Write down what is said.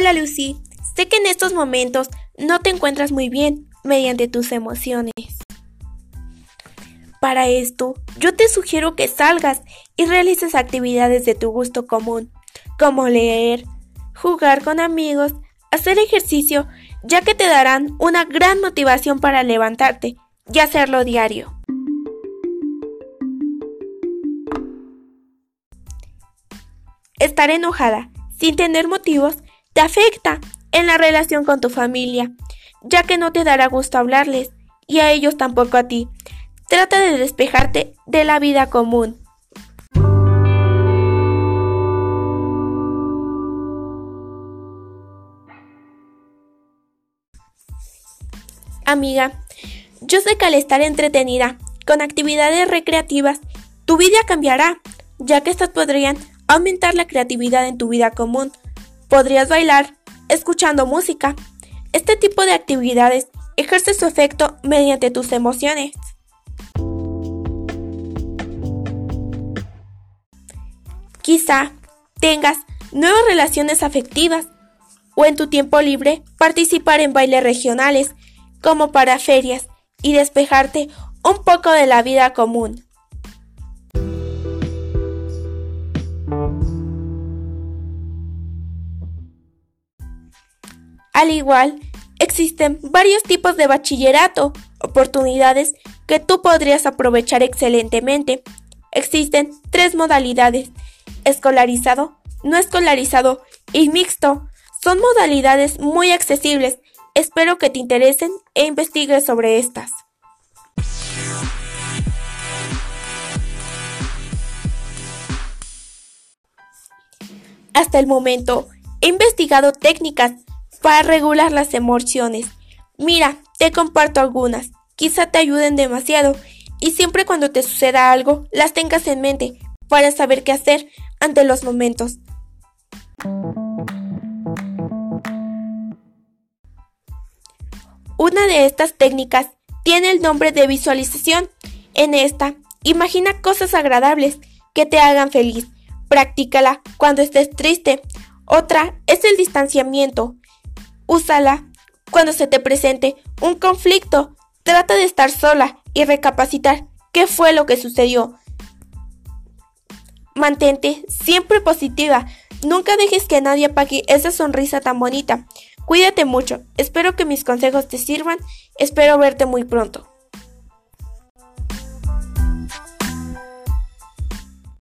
Hola Lucy, sé que en estos momentos no te encuentras muy bien mediante tus emociones. Para esto, yo te sugiero que salgas y realices actividades de tu gusto común, como leer, jugar con amigos, hacer ejercicio, ya que te darán una gran motivación para levantarte y hacerlo diario. Estar enojada sin tener motivos te afecta en la relación con tu familia, ya que no te dará gusto hablarles y a ellos tampoco a ti. Trata de despejarte de la vida común. Amiga, yo sé que al estar entretenida con actividades recreativas, tu vida cambiará, ya que estas podrían aumentar la creatividad en tu vida común. Podrías bailar escuchando música. Este tipo de actividades ejerce su efecto mediante tus emociones. Quizá tengas nuevas relaciones afectivas o en tu tiempo libre participar en bailes regionales como para ferias y despejarte un poco de la vida común. Al igual, existen varios tipos de bachillerato, oportunidades que tú podrías aprovechar excelentemente. Existen tres modalidades, escolarizado, no escolarizado y mixto. Son modalidades muy accesibles. Espero que te interesen e investigues sobre estas. Hasta el momento, he investigado técnicas para regular las emociones. Mira, te comparto algunas, quizá te ayuden demasiado y siempre cuando te suceda algo las tengas en mente para saber qué hacer ante los momentos. Una de estas técnicas tiene el nombre de visualización. En esta, imagina cosas agradables que te hagan feliz. Practícala cuando estés triste. Otra es el distanciamiento. Úsala cuando se te presente un conflicto. Trata de estar sola y recapacitar qué fue lo que sucedió. Mantente siempre positiva. Nunca dejes que nadie apague esa sonrisa tan bonita. Cuídate mucho. Espero que mis consejos te sirvan. Espero verte muy pronto.